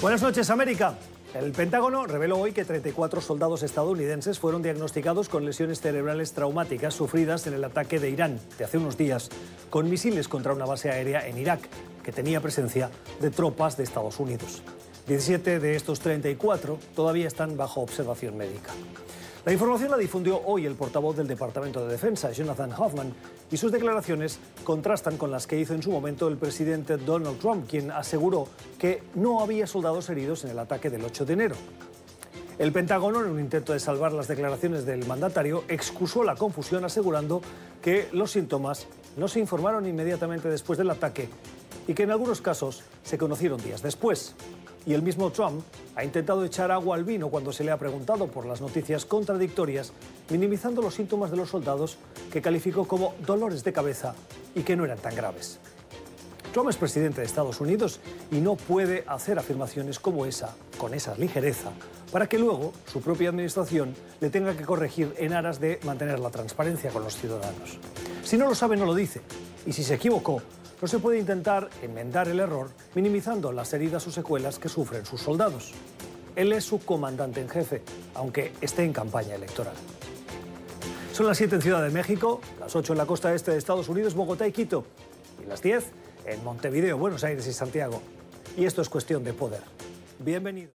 Buenas noches, América. El Pentágono reveló hoy que 34 soldados estadounidenses fueron diagnosticados con lesiones cerebrales traumáticas sufridas en el ataque de Irán de hace unos días con misiles contra una base aérea en Irak que tenía presencia de tropas de Estados Unidos. 17 de estos 34 todavía están bajo observación médica. La información la difundió hoy el portavoz del Departamento de Defensa, Jonathan Hoffman, y sus declaraciones contrastan con las que hizo en su momento el presidente Donald Trump, quien aseguró que no había soldados heridos en el ataque del 8 de enero. El Pentágono, en un intento de salvar las declaraciones del mandatario, excusó la confusión asegurando que los síntomas no se informaron inmediatamente después del ataque y que en algunos casos se conocieron días después. Y el mismo Trump ha intentado echar agua al vino cuando se le ha preguntado por las noticias contradictorias, minimizando los síntomas de los soldados que calificó como dolores de cabeza y que no eran tan graves. Trump es presidente de Estados Unidos y no puede hacer afirmaciones como esa, con esa ligereza, para que luego su propia administración le tenga que corregir en aras de mantener la transparencia con los ciudadanos. Si no lo sabe, no lo dice. Y si se equivocó, no se puede intentar enmendar el error minimizando las heridas o secuelas que sufren sus soldados. Él es su comandante en jefe, aunque esté en campaña electoral. Son las 7 en Ciudad de México, las 8 en la costa este de Estados Unidos, Bogotá y Quito, y las 10 en Montevideo, Buenos Aires y Santiago. Y esto es cuestión de poder. Bienvenido.